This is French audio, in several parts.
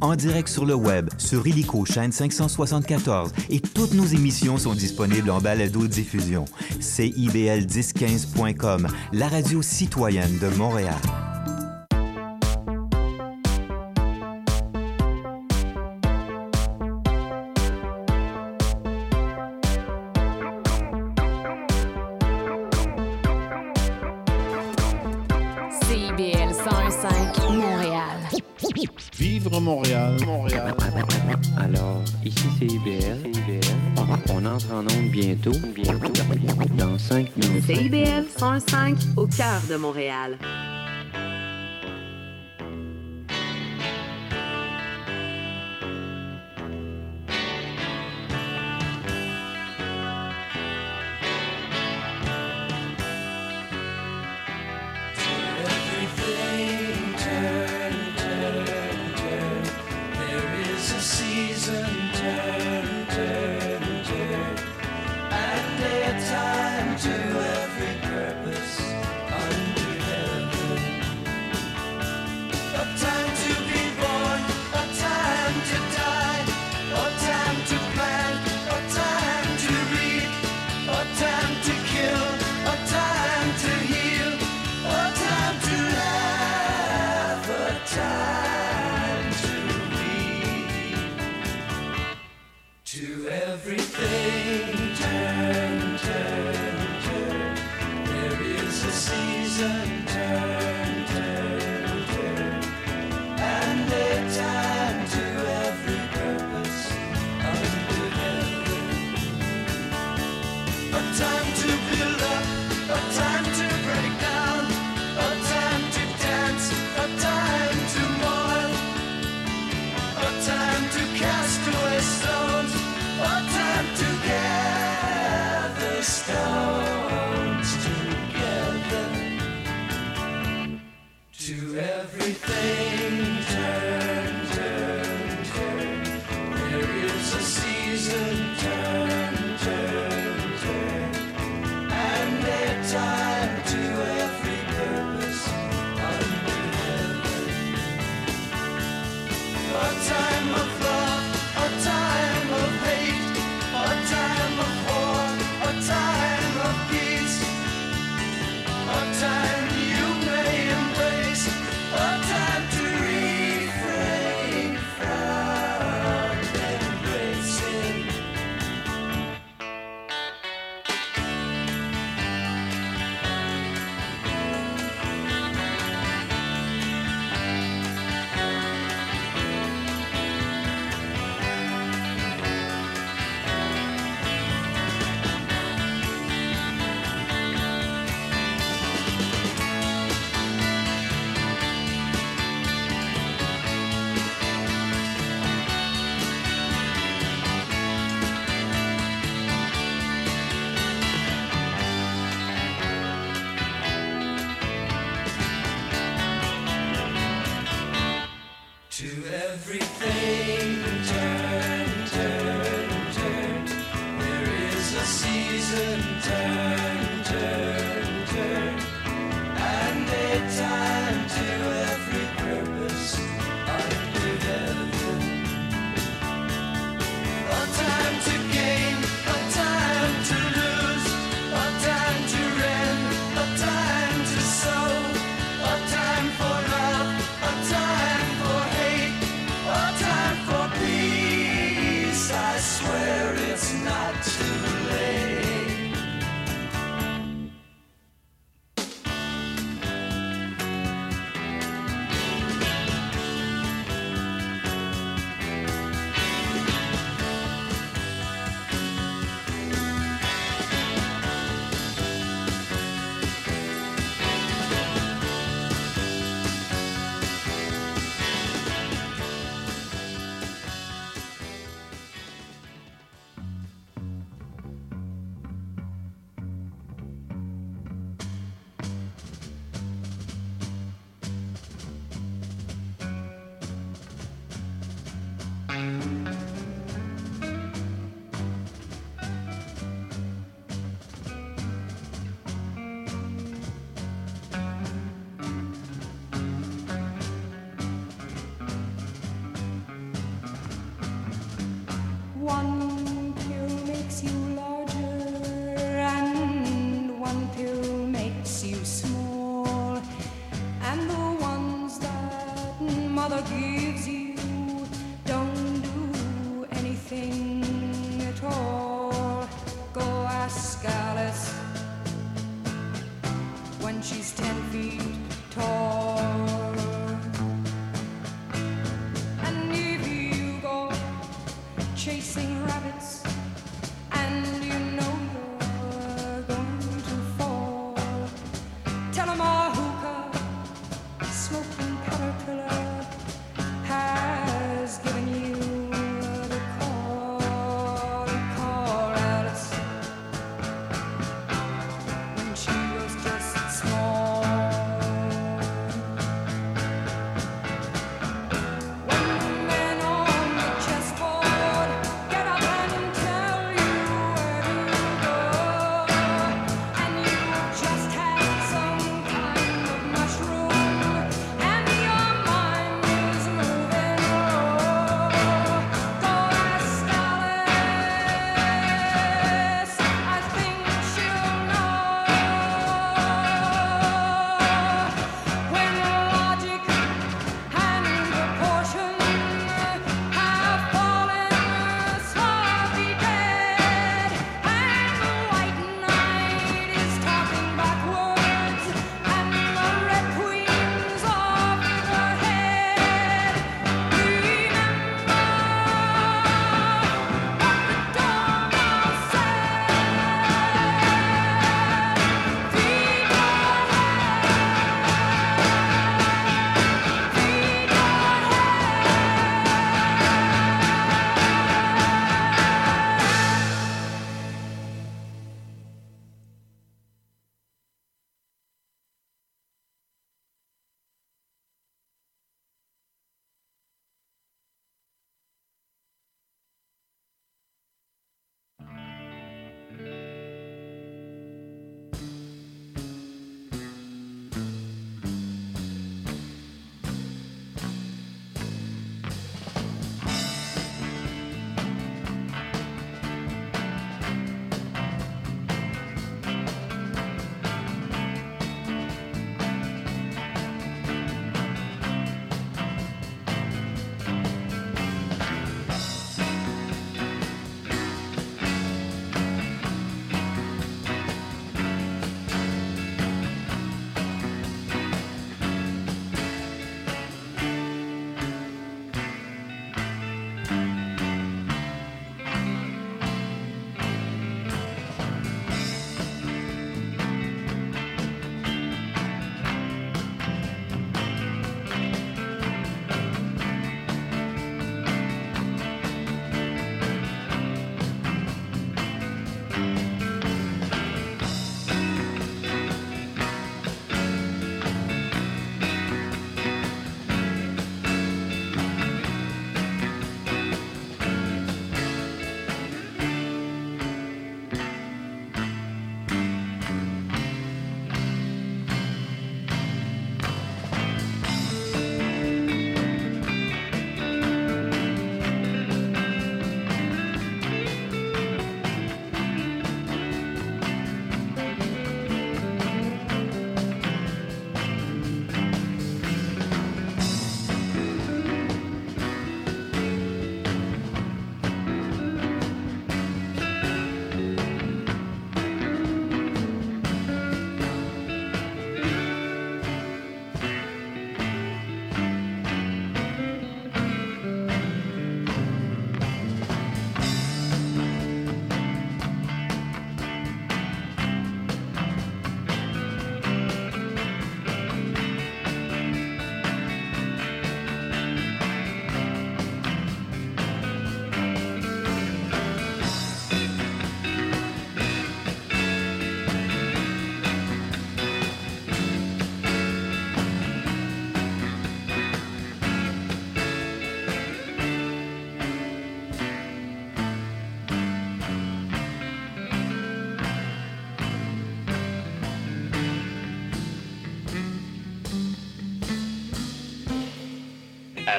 En direct sur le web, sur Illico chaîne 574 et toutes nos émissions sont disponibles en balado-diffusion. CIBL1015.com, la radio citoyenne de Montréal. entre en onde bientôt. Bientôt. Dans 5 minutes. CIBL 105 au cœur de Montréal.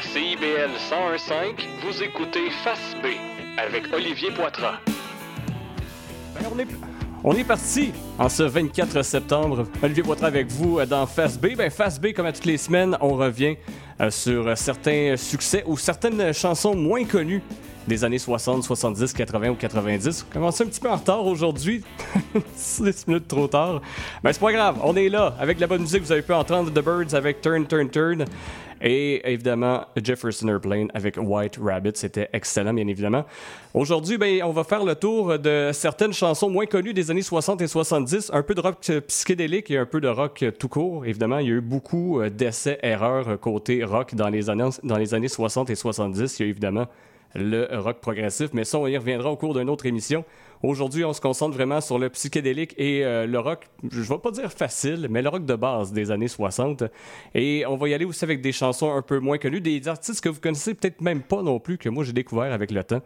CIBL 101.5, vous écoutez Face B avec Olivier Poitras. Ben, on est... Parti en ce 24 septembre. Olivier Poitras avec vous euh, dans Fast B. Ben, Fast B, comme à toutes les semaines, on revient euh, sur euh, certains succès ou certaines chansons moins connues des années 60, 70, 80 ou 90. On commence un petit peu en retard aujourd'hui. 6 minutes trop tard. Mais c'est pas grave, on est là avec la bonne musique. Vous avez pu entendre The Birds avec Turn, Turn, Turn. Et évidemment, Jefferson Airplane avec White Rabbit. C'était excellent, bien évidemment. Aujourd'hui, ben, on va faire le tour de certaines chansons moins connues des années 60 et 70. Un peu de rock euh, psychédélique et un peu de rock euh, tout court. Évidemment, il y a eu beaucoup euh, d'essais, erreurs côté rock dans les, années, dans les années 60 et 70. Il y a évidemment le rock progressif, mais ça, on y reviendra au cours d'une autre émission. Aujourd'hui, on se concentre vraiment sur le psychédélique et euh, le rock, je vais pas dire facile, mais le rock de base des années 60. Et on va y aller aussi avec des chansons un peu moins connues, des artistes que vous connaissez peut-être même pas non plus, que moi j'ai découvert avec le temps.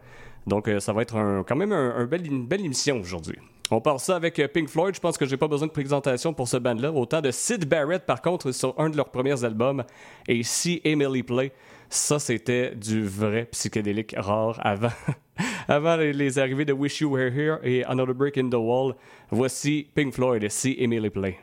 Donc euh, ça va être quand même une belle émission aujourd'hui. On part ça avec euh, Pink Floyd. Je pense que j'ai pas besoin de présentation pour ce band-là. Autant de Sid Barrett, par contre, sur un de leurs premiers albums, et See Emily Play. Ça, c'était du vrai psychédélique rare avant, avant les, arrivées de Wish You Were Here et Another Break in the Wall. Voici Pink Floyd et See Emily Play.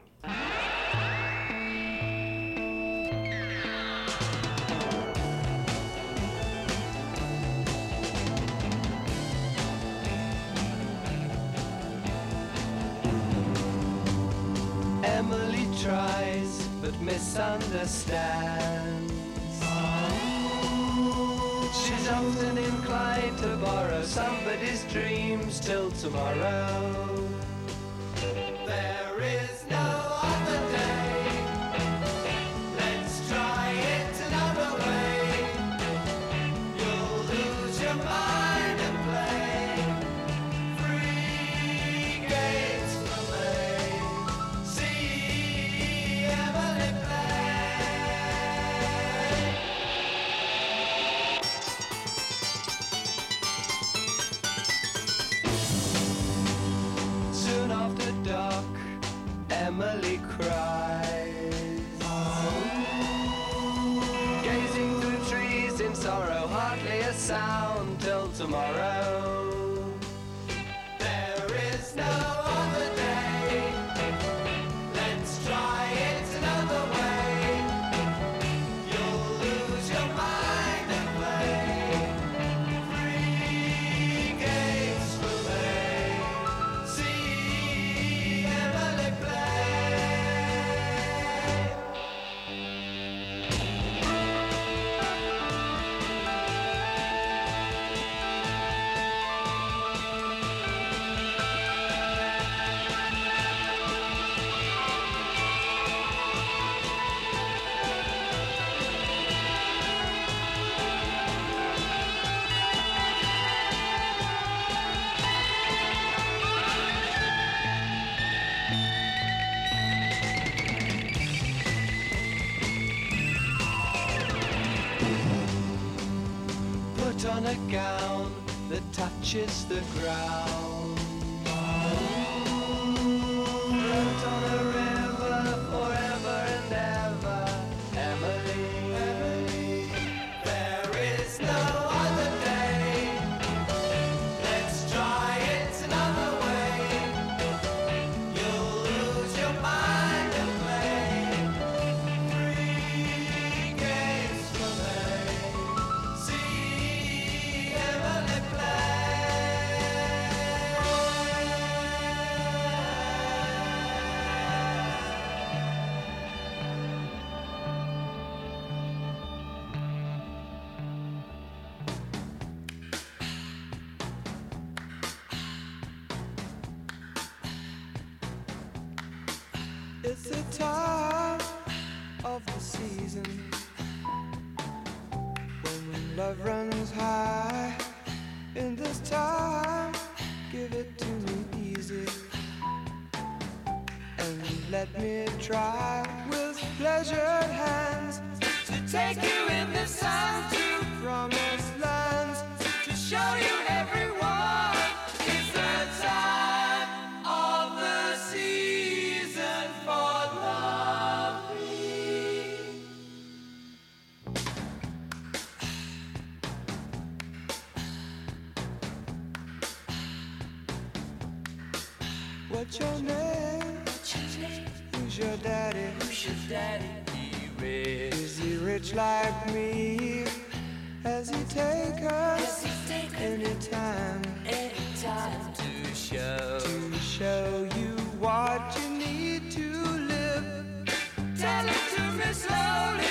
What's your name? Who's your daddy? Who's your daddy? Is he rich like me? Has he take us anytime? Anytime to show to show you what you need to live. Tell it to me slowly.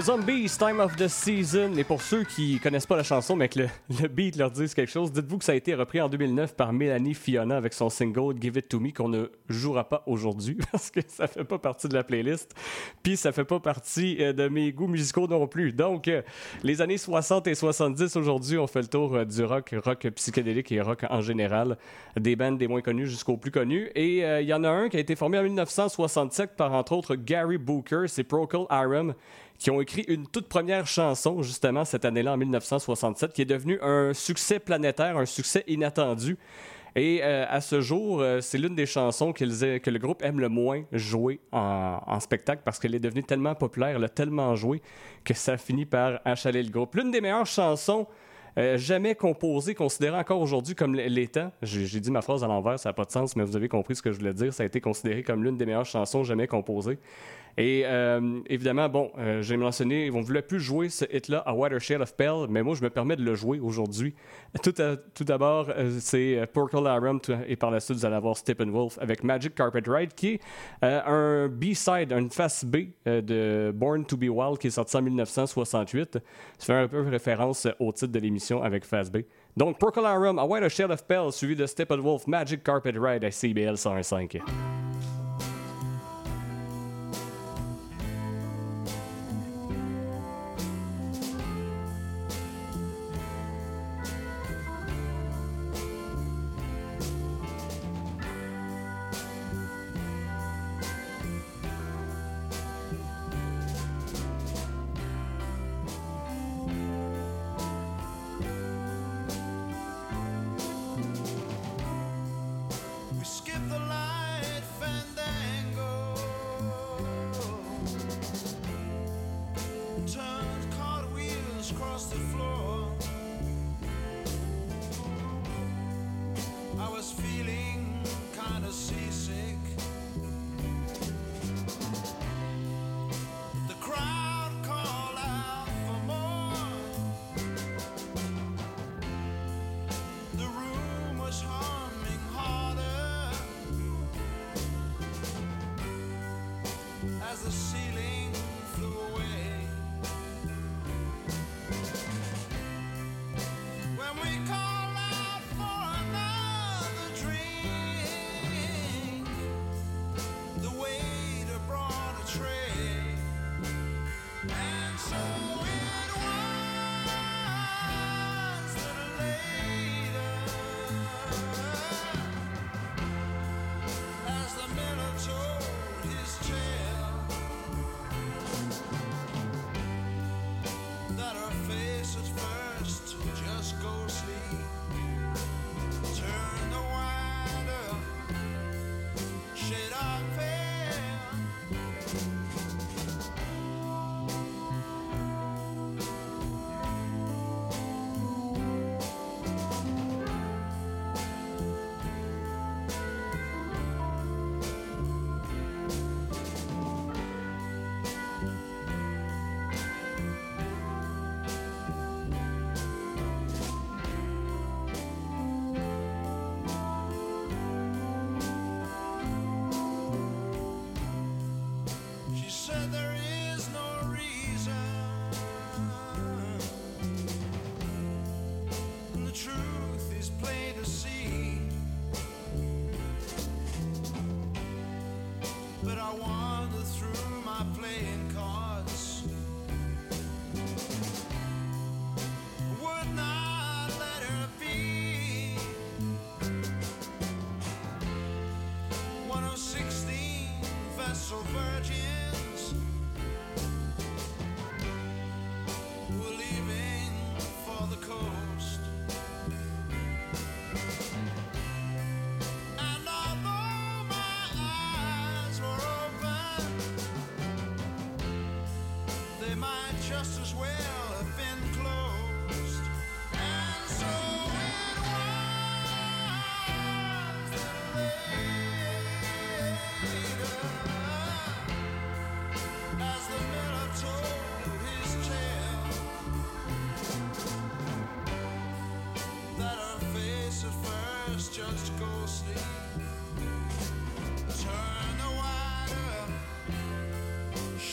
The Zombies, Time of the Season. Et pour ceux qui connaissent pas la chanson, mais que le, beat leur dise quelque chose, dites-vous que ça a été repris en 2009 par Mélanie Fiona avec son single Give It To Me qu'on ne jouera pas aujourd'hui parce que ça fait pas partie de la playlist. Puis ça fait pas partie euh, de mes goûts musicaux non plus. Donc, euh, les années 60 et 70 aujourd'hui, on fait le tour euh, du rock, rock psychédélique et rock en général. Des bands des moins connus jusqu'aux plus connus. Et il y en a un qui a été formé en 1967 par entre autres Gary Booker, c'est Procol Harum qui ont écrit une toute première chanson, justement, cette année-là, en 1967, qui est devenue un succès planétaire, un succès inattendu. Et euh, à ce jour, euh, c'est l'une des chansons que le groupe aime le moins jouer en, spectacle parce qu'elle est devenue tellement populaire, elle a tellement joué que ça finit par achaler le groupe. L'une des meilleures chansons euh, jamais composées, considérées encore aujourd'hui comme l'étant. J'ai dit ma phrase à l'envers, ça n'a pas de sens, mais vous avez compris ce que je voulais dire. Ça a été considéré comme l'une des meilleures chansons jamais composées. Et euh, évidemment, bon, euh, j'ai mentionné, on ne voulait plus jouer ce hit-là à Watershed of Pell, mais moi, je me permets de le jouer aujourd'hui. Tout, à- d'abord, euh, c'est euh, Harum, tout- et par la suite, vous allez avoir Steppenwolf avec Magic Carpet Ride, qui est un B-side, une face B de Born to Be Wild, qui est sorti en 1968. Ça fait un peu référence au titre de l'émission avec face B. Donc, Procol Harum, A Watershed of Pell, suivi de Steppenwolf, Magic Carpet Ride à CBL 105.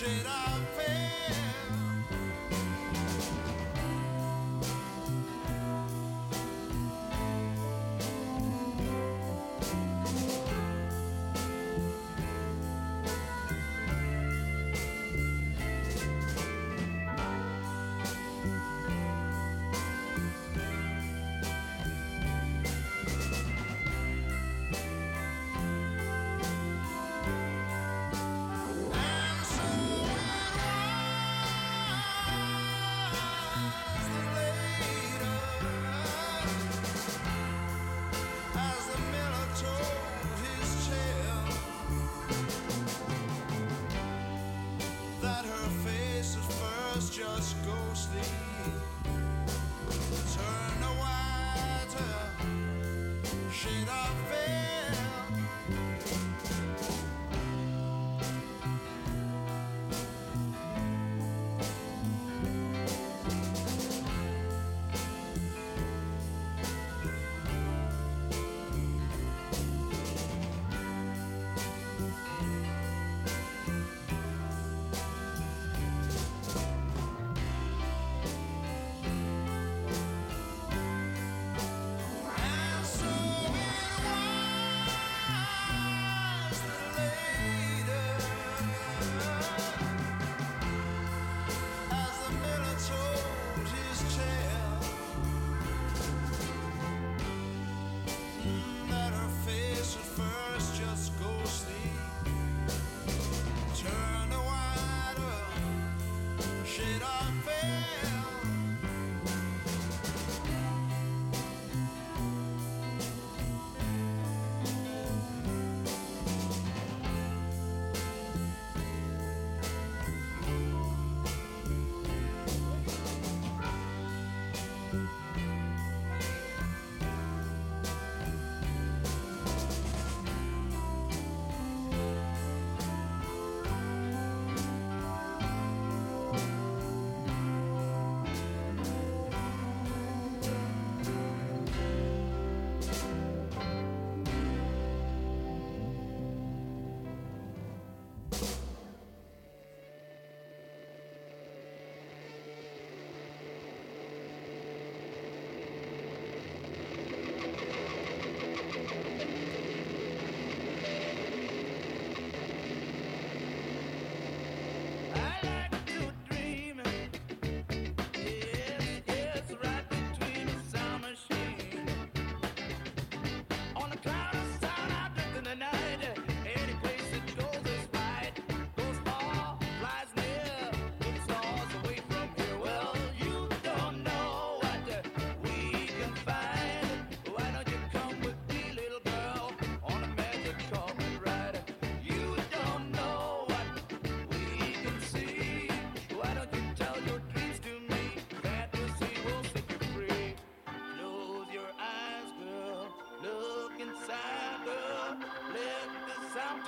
será.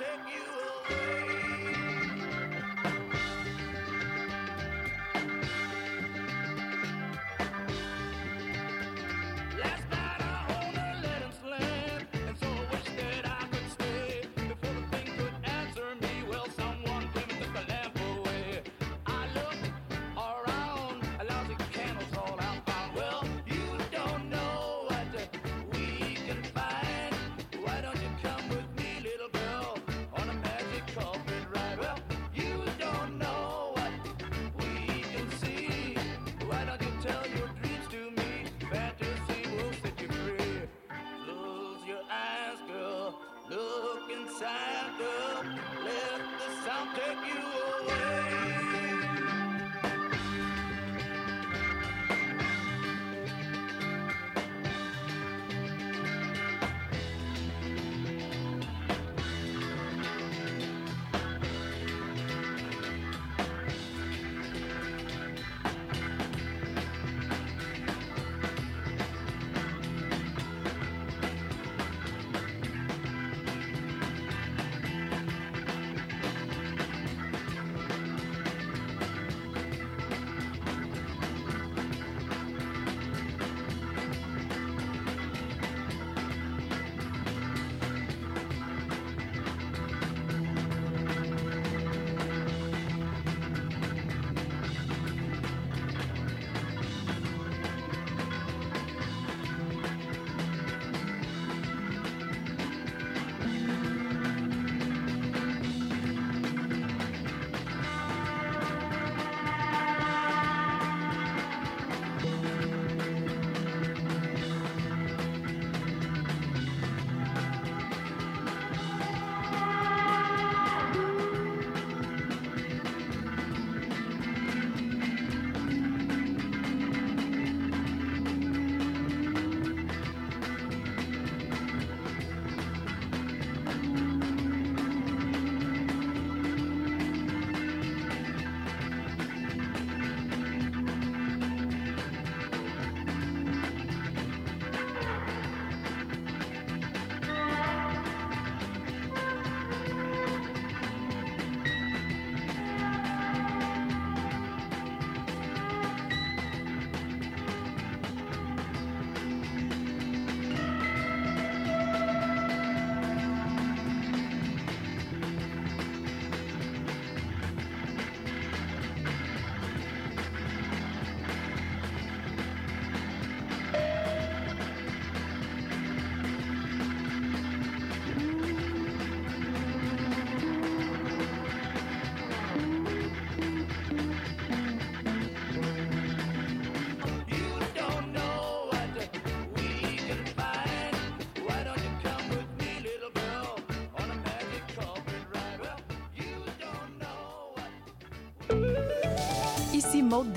take you away. Ici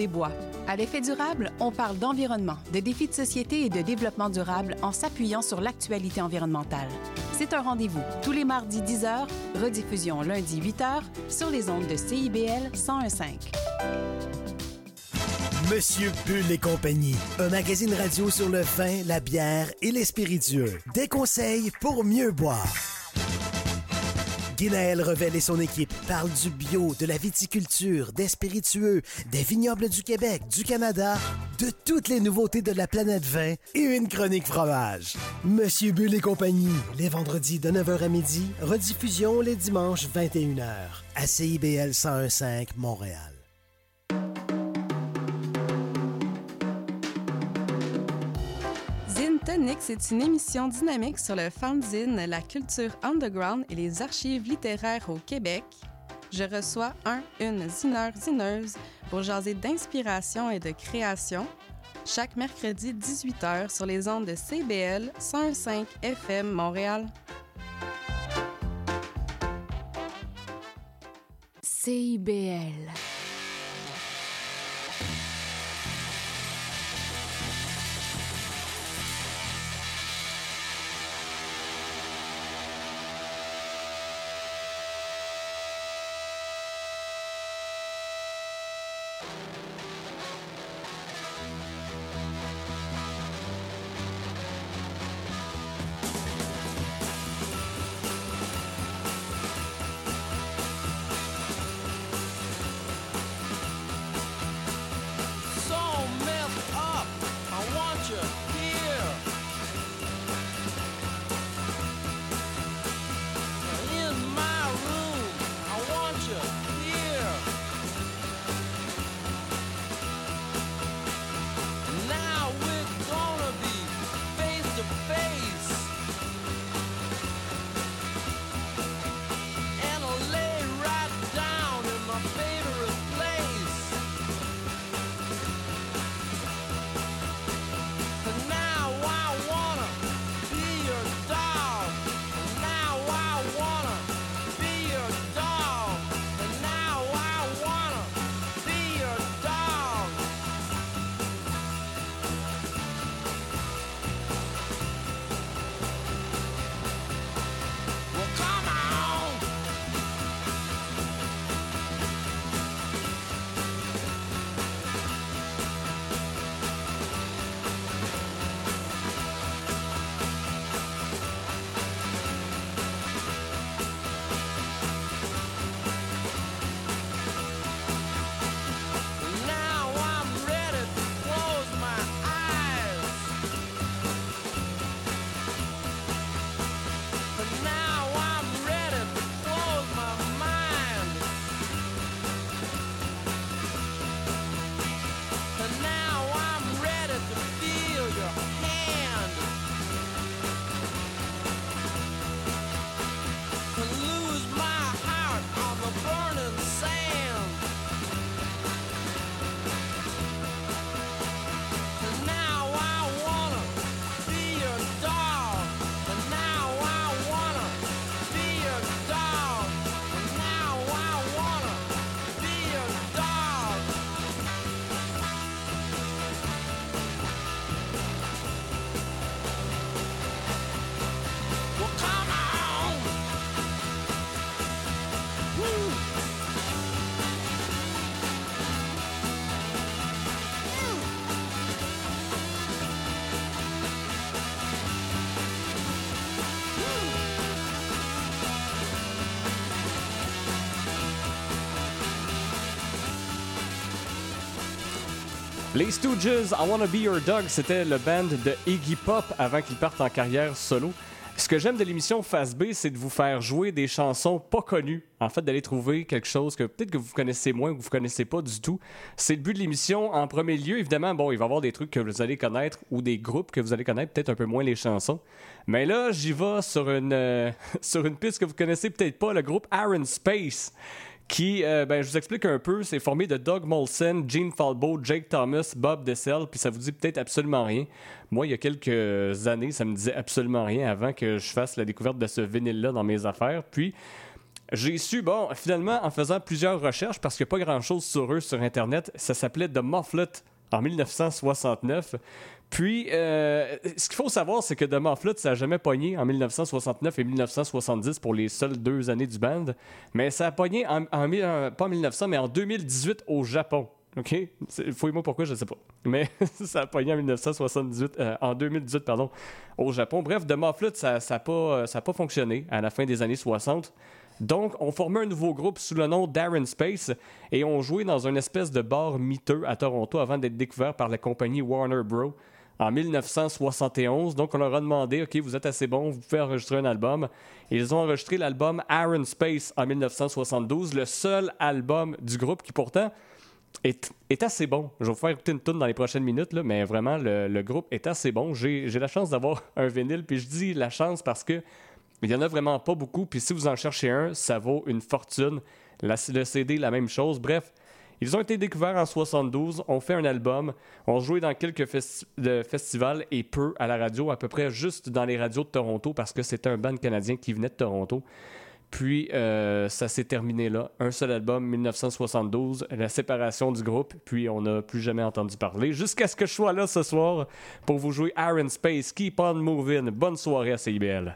Desbois. À l'effet durable, on parle d'environnement, de défis de société et de développement durable en s'appuyant sur l'actualité environnementale. C'est un rendez-vous tous les mardis 10h, rediffusion lundi 8h sur les ondes de CIBL 1015. Monsieur Bull et compagnie, un magazine radio sur le vin, la bière et les spiritueux. Des conseils pour mieux boire. Guinaël Revel et son équipe parlent du bio, de la viticulture, des spiritueux, des vignobles du Québec, du Canada, de toutes les nouveautés de la planète vin et une chronique fromage. Monsieur Bull et compagnie, les vendredis de 9h à midi, rediffusion les dimanches 21h à CIBL 1015 Montréal. Tonic, c'est une émission dynamique sur le fanzine, la culture underground et les archives littéraires au Québec. Je reçois un, une zineur, zineuse pour jaser d'inspiration et de création chaque mercredi 18h sur les ondes de CBL 105 FM Montréal. CIBL. Les Stooges, I Wanna Be Your Dog, c'était le band de Iggy Pop avant qu'il parte en carrière solo. Ce que j'aime de l'émission Face B, c'est de vous faire jouer des chansons pas connues. En fait, d'aller trouver quelque chose que peut-être que vous connaissez moins ou que vous connaissez pas du tout. C'est le but de l'émission. En premier lieu, évidemment, bon, il va y avoir des trucs que vous allez connaître ou des groupes que vous allez connaître, peut-être un peu moins les chansons. Mais là, j'y vais sur une, euh, sur une piste que vous connaissez peut-être pas, le groupe Aaron Space qui, euh, ben, je vous explique un peu, c'est formé de Doug Molson, Gene Falbo, Jake Thomas, Bob Dessel, puis ça vous dit peut-être absolument rien. Moi, il y a quelques années, ça me disait absolument rien avant que je fasse la découverte de ce vinyle-là dans mes affaires. Puis, j'ai su, bon, finalement, en faisant plusieurs recherches, parce qu'il n'y a pas grand-chose sur eux sur Internet, ça s'appelait The Mufflet en 1969. Puis, euh, ce qu'il faut savoir, c'est que The Mufflet, ça n'a jamais pogné en 1969 et 1970 pour les seules deux années du band. Mais ça a pogné, en, 1900, mais en 2018 au Japon. OK? Fouille-moi pourquoi, je ne sais pas. Mais ça a pogné en 1978, euh, en 2018, pardon, au Japon. Bref, The Mufflet, ça n'a pas, euh, pas fonctionné à la fin des années 60. Donc, on formait un nouveau groupe sous le nom d'Aaron Space et on jouait dans une espèce de bar miteux à Toronto avant d'être découvert par la compagnie Warner Bros. En 1971. Donc, on leur a demandé OK, vous êtes assez bon, vous pouvez enregistrer un album. Ils ont enregistré l'album Aaron Space en 1972, le seul album du groupe qui pourtant est, assez bon. Je vais vous faire une tune dans les prochaines minutes, mais vraiment, le, groupe est assez bon. J'ai la chance d'avoir un vinyle, puis je dis la chance parce que il y en a vraiment pas beaucoup, puis si vous en cherchez un, ça vaut une fortune. Le CD, la même chose. Bref, ils ont été découverts en 72, ont fait un album, ont joué dans quelques festivals et peu à la radio, à peu près juste dans les radios de Toronto parce que c'était un band canadien qui venait de Toronto. Puis euh, ça s'est terminé là. Un seul album, 1972, la séparation du groupe, puis on n'a plus jamais entendu parler. Jusqu'à ce que je sois là ce soir pour vous jouer Iron Space, Keep on Moving. Bonne soirée à CIBL.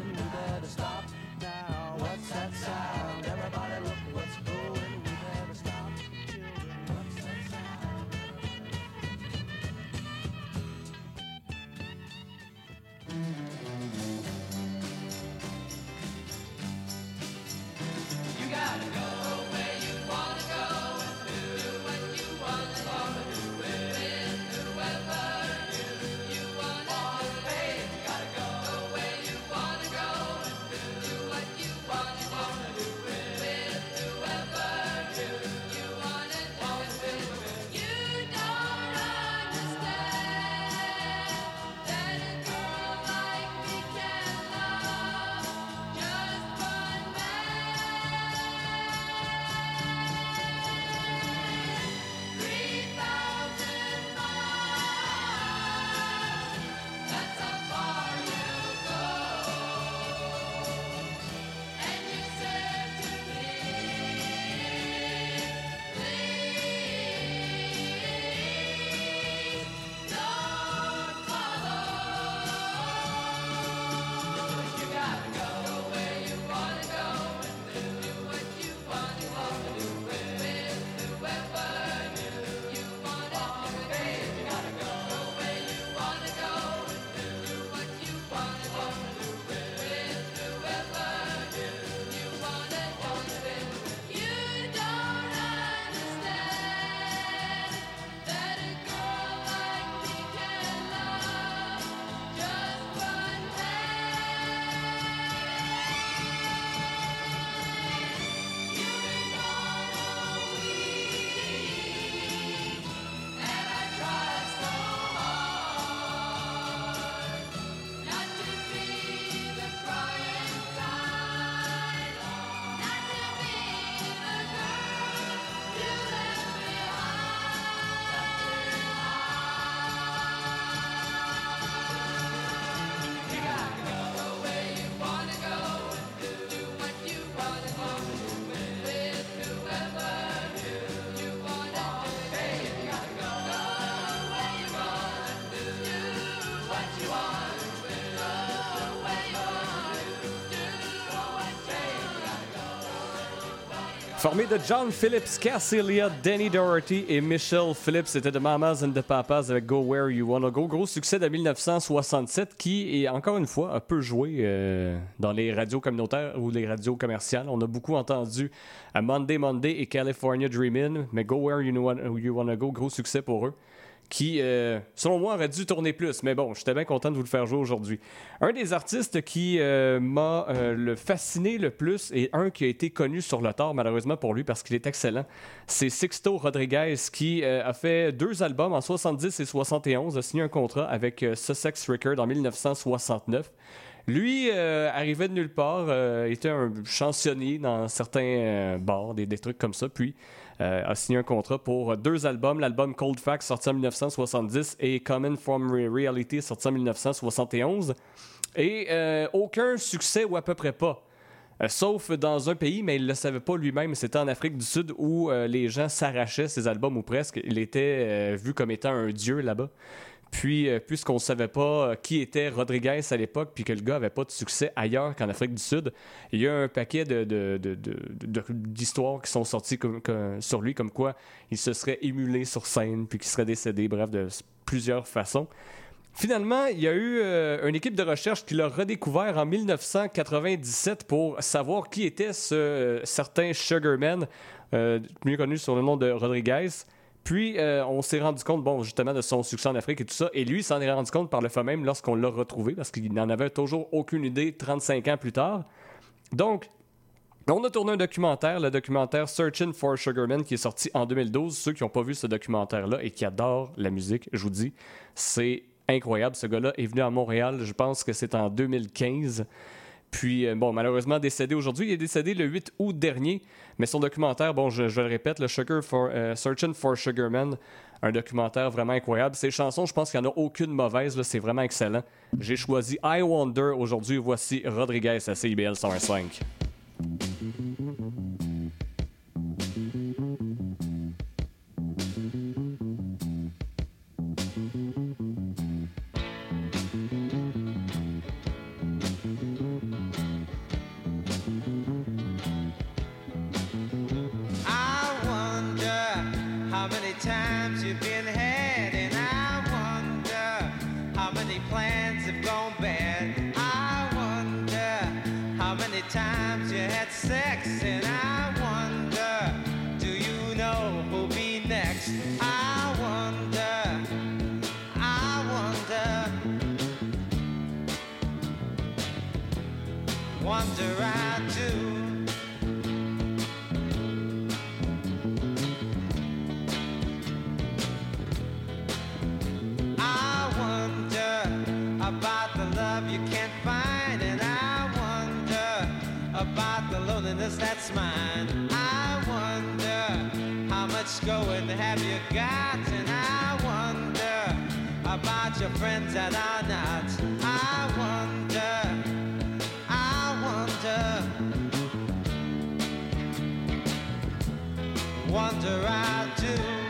Formé de John Phillips, Cass Elliott, Danny Doherty et Michelle Phillips, c'était de Mamas and the Papas avec Go Where You Wanna Go. Gros succès de 1967 qui est encore une fois un peu joué euh, dans les radios communautaires ou les radios commerciales. On a beaucoup entendu à Monday Monday et California Dreamin', mais Go Where You Wanna Go, gros succès pour eux. Qui, euh, selon moi, aurait dû tourner plus. Mais bon, j'étais bien content de vous le faire jouer aujourd'hui. Un des artistes qui euh, m'a euh, le fasciné le plus et un qui a été connu sur le tard, malheureusement pour lui, parce qu'il est excellent, c'est Sixto Rodriguez qui a fait deux albums en 70 et 71, a signé un contrat avec Sussex Records en 1969. Lui euh, arrivait de nulle part, était un chansonnier dans certains bars, des, trucs comme ça, puis a signé un contrat pour deux albums, l'album Cold Facts sorti en 1970 et Common from Re- Reality sorti en 1971. Et euh, aucun succès ou à peu près pas. Euh, sauf dans un pays, mais il ne le savait pas lui-même. C'était en Afrique du Sud où euh, les gens s'arrachaient ses albums ou presque. Il était euh, vu comme étant un dieu là-bas. Puis, euh, puisqu'on ne savait pas euh, qui était Rodriguez à l'époque, puis que le gars avait pas de succès ailleurs qu'en Afrique du Sud, il y a un paquet d'histoires qui sont sorties sur lui, comme quoi il se serait émulé sur scène, puis qu'il serait décédé, bref, de plusieurs façons. Finalement, il y a eu euh, une équipe de recherche qui l'a redécouvert en 1997 pour savoir qui était ce certain Sugarman, mieux connu sous le nom de Rodriguez. Puis, euh, on s'est rendu compte, bon, justement, de son succès en Afrique et tout ça. Et lui, s'en est rendu compte par le fait même lorsqu'on l'a retrouvé, parce qu'il n'en avait toujours aucune idée 35 ans plus tard. Donc, on a tourné un documentaire, le documentaire Searching for Sugarman, qui est sorti en 2012. Ceux qui n'ont pas vu ce documentaire-là et qui adorent la musique, je vous dis, c'est incroyable. Ce gars-là est venu à Montréal, je pense que c'est en 2015. Puis, euh, bon, malheureusement décédé aujourd'hui. Il est décédé le 8 août dernier. Mais son documentaire, bon, je, le répète, le Sugar for, euh, Searching for Sugarman, un documentaire vraiment incroyable. Ses chansons, je pense qu'il n'y en a aucune mauvaise. C'est vraiment excellent. J'ai choisi I Wonder aujourd'hui. Voici Rodriguez à CIBL 105. Love you can't find, and I wonder about the loneliness that's mine. I wonder how much going have you got, and I wonder about your friends that are not. I wonder, I wonder, wonder I do.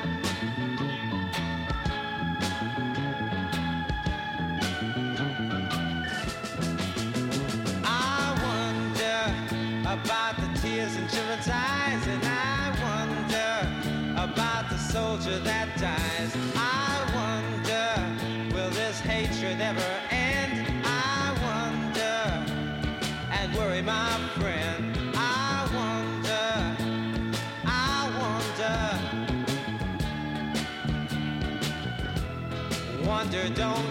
Don't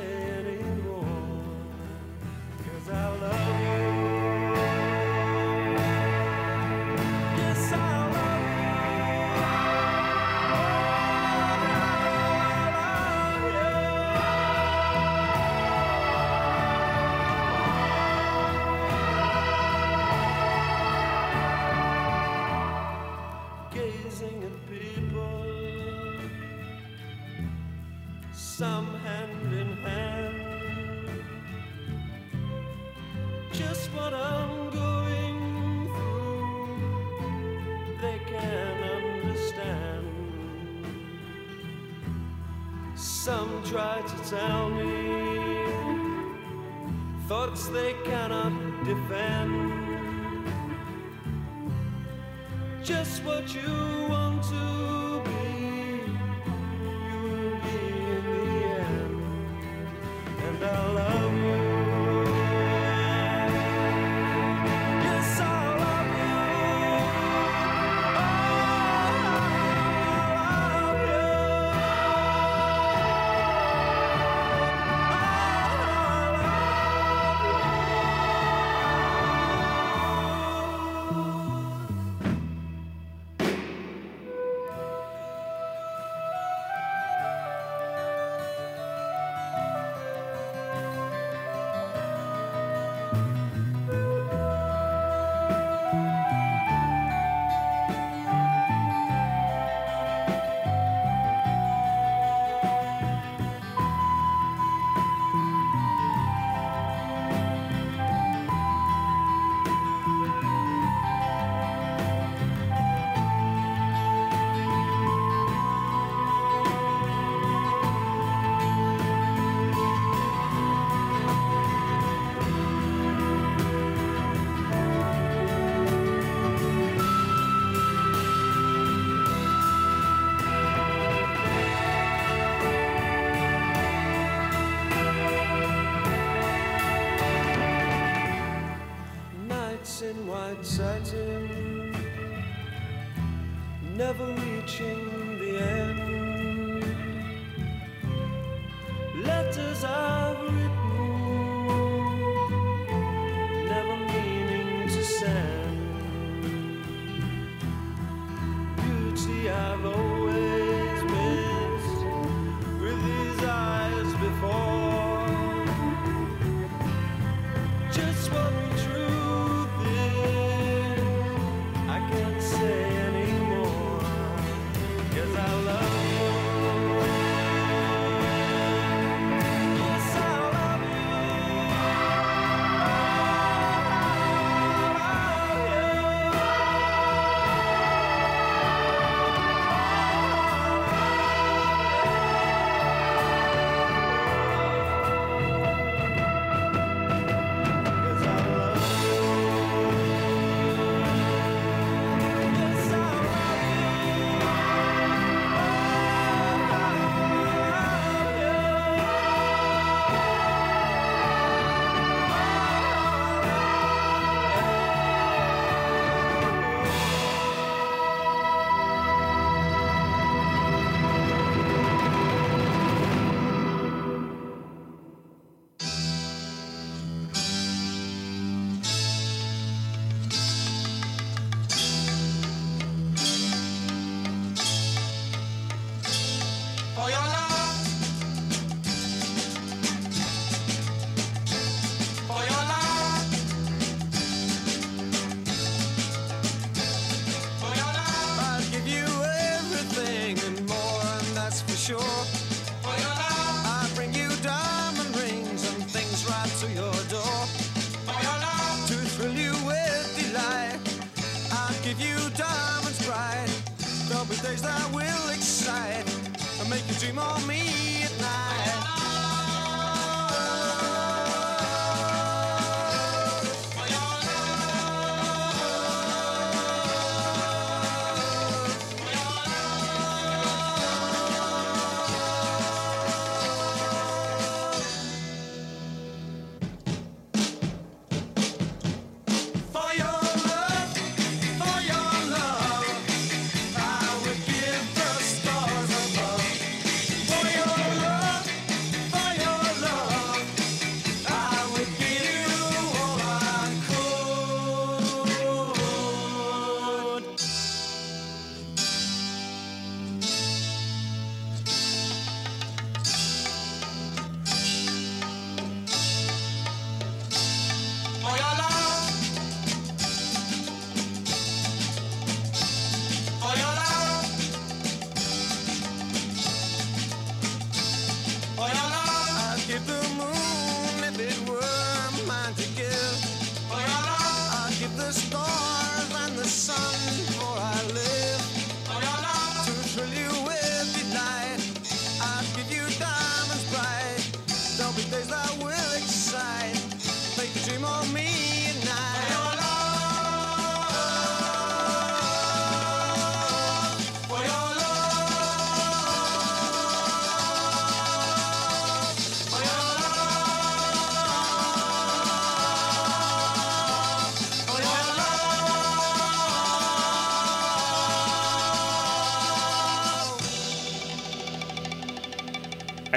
day. try to tell me thoughts they cannot defend. Just what you want to. White satin, never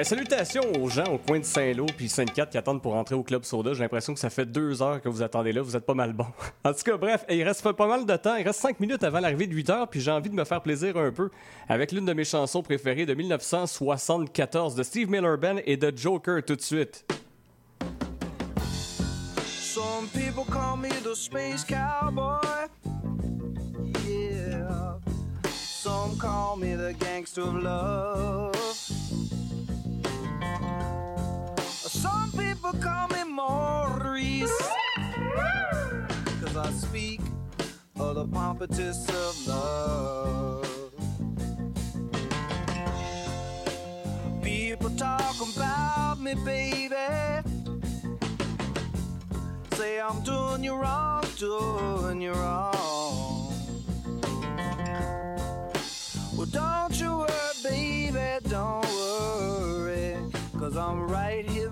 Hey, salutations aux gens au coin de Saint-Lô puis Sainte-Cat qui attendent pour entrer au Club Soda. J'ai l'impression que ça fait deux heures que vous attendez là. Vous êtes pas mal bon. En tout cas, bref, il reste pas mal de temps. Il reste cinq minutes avant l'arrivée de 8 heures puis j'ai envie de me faire plaisir un peu avec l'une de mes chansons préférées de 1974 de Steve Miller Band et de Joker tout de suite. Some people call me the space cowboy. Yeah. Some call me the gangster of love. Speak of the pompatus of love. People talk about me, baby. Say I'm doing you wrong, doing you wrong. Well, don't you worry, baby, don't worry. Cause I'm right here,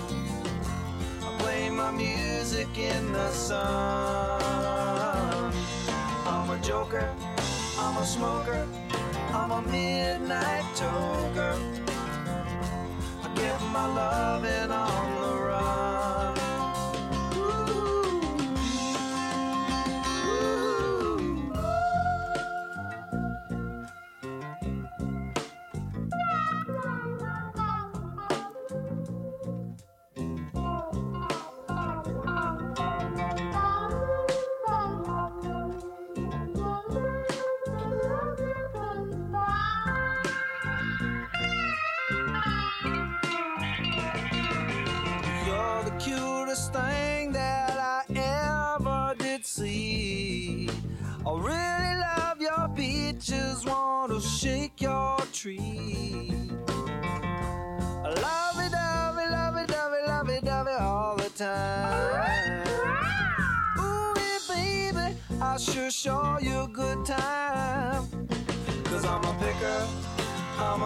My music in the sun. I'm a joker, I'm a smoker, I'm a midnight toker. I get my loving on the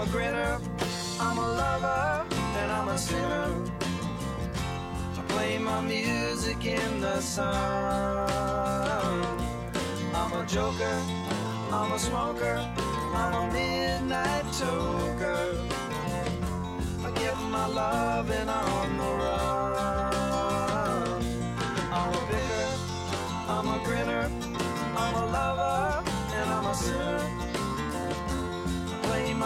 a grinner, I'm a lover, and I'm a sinner. I play my music in the sun. I'm a joker, I'm a smoker, I'm a midnight toker. I get my loving on the run. I'm a picker, I'm a grinner,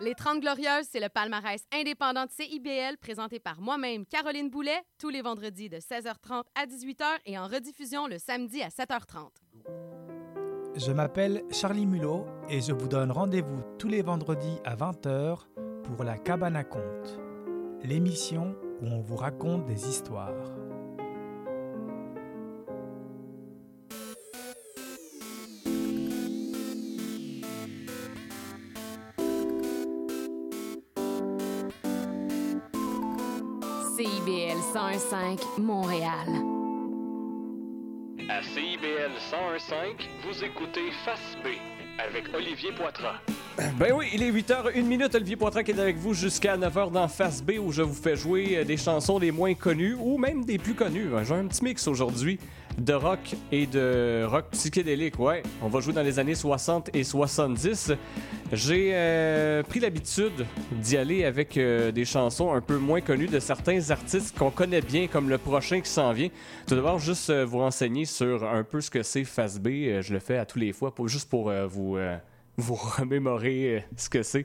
Les 30 Glorieuses, c'est le palmarès indépendant de CIBL présenté par moi-même, Caroline Boulet, tous les vendredis de 16h30 à 18h et en rediffusion le samedi à 7h30. Je m'appelle Charlie Mulot et je vous donne rendez-vous tous les vendredis à 20h pour La Cabane à Conte, l'émission où on vous raconte des histoires. CIBL 105 Montréal. CIBL 101.5, vous écoutez Face B avec Olivier Poitras. Ben oui, il est 8h01 minute. Olivier Poitras qui est avec vous jusqu'à 9h dans Face B où je vous fais jouer des chansons les moins connues ou même des plus connues. J'ai un petit mix aujourd'hui de rock et de rock psychédélique. Ouais, on va jouer dans les années 60 et 70. J'ai euh, pris l'habitude d'y aller avec euh, des chansons un peu moins connues de certains artistes qu'on connaît bien, comme le prochain qui s'en vient. Tout d'abord, juste euh, vous renseigner sur un peu ce que c'est Face B. Euh, je le fais à tous les fois, juste pour vous vous remémorer euh, ce que c'est.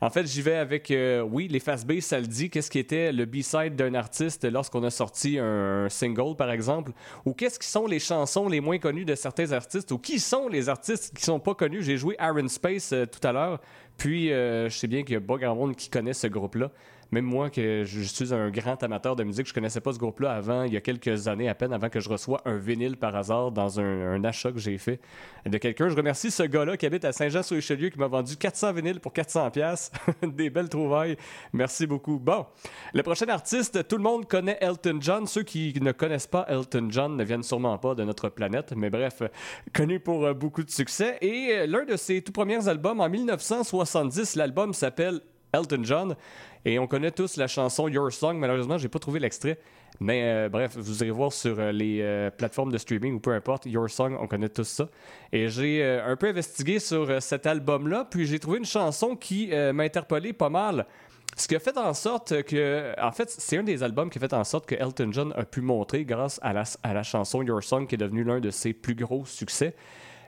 En fait, j'y vais avec, euh, oui, les Fast B, ça le dit, qu'est-ce qui était le B-side d'un artiste lorsqu'on a sorti un, single, par exemple, ou qu'est-ce qui sont les chansons les moins connues de certains artistes, ou qui sont les artistes qui sont pas connus? J'ai joué Iron Space euh, tout à l'heure, puis je sais bien qu'il y a pas grand monde qui connaît ce groupe-là. Même moi, que je suis un grand amateur de musique, je connaissais pas ce groupe-là avant, il y a quelques années à peine, avant que je reçois un vinyle par hasard dans un, achat que j'ai fait de quelqu'un. Je remercie ce gars-là qui habite à Saint-Jean-sur-Richelieu qui m'a vendu 400 vinyles pour 400 pièces. Des belles trouvailles. Merci beaucoup. Bon, le prochain artiste, tout le monde connaît Elton John. Ceux qui ne connaissent pas Elton John ne viennent sûrement pas de notre planète, mais bref, connu pour euh, beaucoup de succès. Et euh, l'un de ses tout premiers albums, en 1970, l'album s'appelle Elton John. Et on connaît tous la chanson Your Song. Malheureusement, j'ai pas trouvé l'extrait. Mais euh, bref, vous irez voir sur euh, les euh, plateformes de streaming ou peu importe, Your Song, on connaît tous ça. Et j'ai un peu investigué sur cet album-là, puis j'ai trouvé une chanson qui m'a interpellé pas mal. Ce qui a fait en sorte que, en fait, c'est un des albums qui a fait en sorte que Elton John a pu montrer grâce à la, à la chanson Your Song, qui est devenue l'un de ses plus gros succès.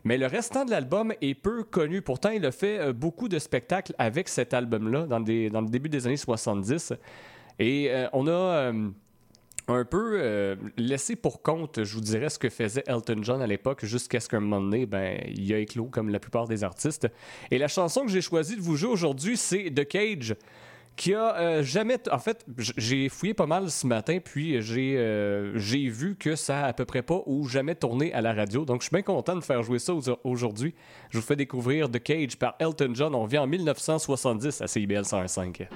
Mais le restant de l'album est peu connu. Pourtant, il a fait euh, beaucoup de spectacles avec cet album-là dans, le début des années 70. Et euh, on a euh, un peu laissé pour compte, je vous dirais, ce que faisait Elton John à l'époque, jusqu'à ce qu'un moment donné, ben, il a éclos comme la plupart des artistes. Et la chanson que j'ai choisi de vous jouer aujourd'hui, c'est The Cage qui a euh, jamais. En fait, j'ai fouillé pas mal ce matin, puis j'ai euh, j'ai vu que ça a à peu près pas ou jamais tourné à la radio. Donc, je suis bien content de faire jouer ça au- aujourd'hui. Je vous fais découvrir The Cage par Elton John. On vient en 1970 à CIBL 105.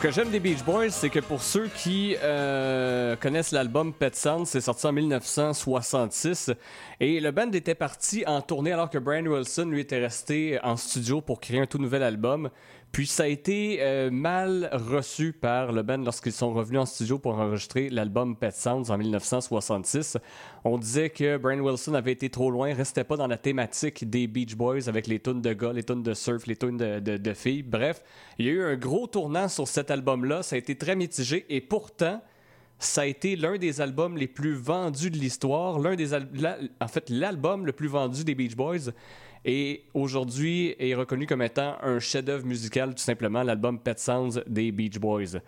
Ce que j'aime des Beach Boys, c'est que pour ceux qui euh, connaissent l'album Pet Sounds, c'est sorti en 1966 et le band était parti en tournée alors que Brian Wilson lui était resté en studio pour créer un tout nouvel album. Puis ça a été euh, mal reçu par le band lorsqu'ils sont revenus en studio pour enregistrer l'album Pet Sounds en 1966. On disait que Brian Wilson avait été trop loin, restait pas dans la thématique des Beach Boys avec les tunes de gars, les tunes de surf, les tunes de, de- filles. Bref, il y a eu un gros tournant sur cet album-là. Ça a été très mitigé et pourtant, ça a été l'un des albums les plus vendus de l'histoire, l'un des en fait l'album le plus vendu des Beach Boys et aujourd'hui est reconnu comme étant un chef-d'œuvre musical tout simplement l'album Pet Sounds des Beach Boys.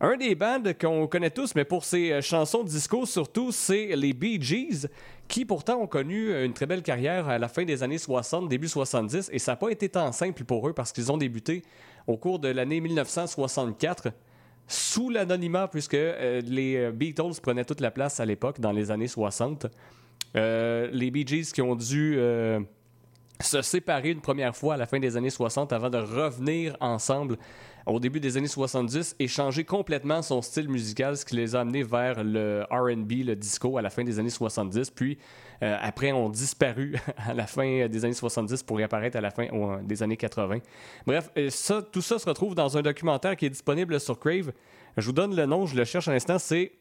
Un des bands qu'on connaît tous, mais pour ses euh, chansons disco surtout, c'est les Bee Gees, qui pourtant ont connu une très belle carrière à la fin des années 60, début 70, et ça n'a pas été tant simple pour eux parce qu'ils ont débuté au cours de l'année 1964 sous l'anonymat, puisque euh, les euh, Beatles prenaient toute la place à l'époque, dans les années 60. Euh, les Bee Gees qui ont dû se séparer une première fois à la fin des années 60 avant de revenir ensemble au début des années 70 et changer complètement son style musical, ce qui les a amenés vers le RB, le disco à la fin des années 70. Puis euh, après, ont disparu à la fin des années 70 pour réapparaître à la fin des années 80. Bref, euh, tout ça se retrouve dans un documentaire qui est disponible sur Crave. Je vous donne le nom, je le cherche à l'instant, c'est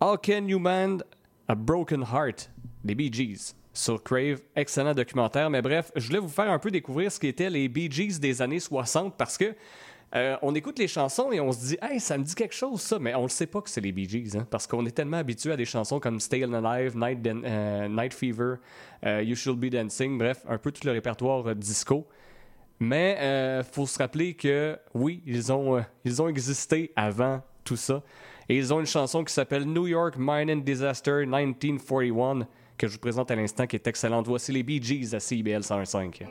How Can You Mend a Broken Heart des Bee Gees sur Crave. Excellent documentaire. Mais bref, je voulais vous faire un peu découvrir ce qu'étaient les Bee Gees des années 60 parce que euh, on écoute les chansons et on se dit, hey, ça me dit quelque chose, ça, mais on ne sait pas que c'est les Bee Gees, hein, parce qu'on est tellement habitué à des chansons comme Stay Alive, Night, euh, Fever, euh, You Should Be Dancing, bref, un peu tout le répertoire disco. Mais euh, faut se rappeler que oui, ils ont, ils ont existé avant tout ça. Et ils ont une chanson qui s'appelle New York Mining Disaster 1941 que je vous présente à l'instant qui est excellente. Voici les Bee Gees à CIBL 105.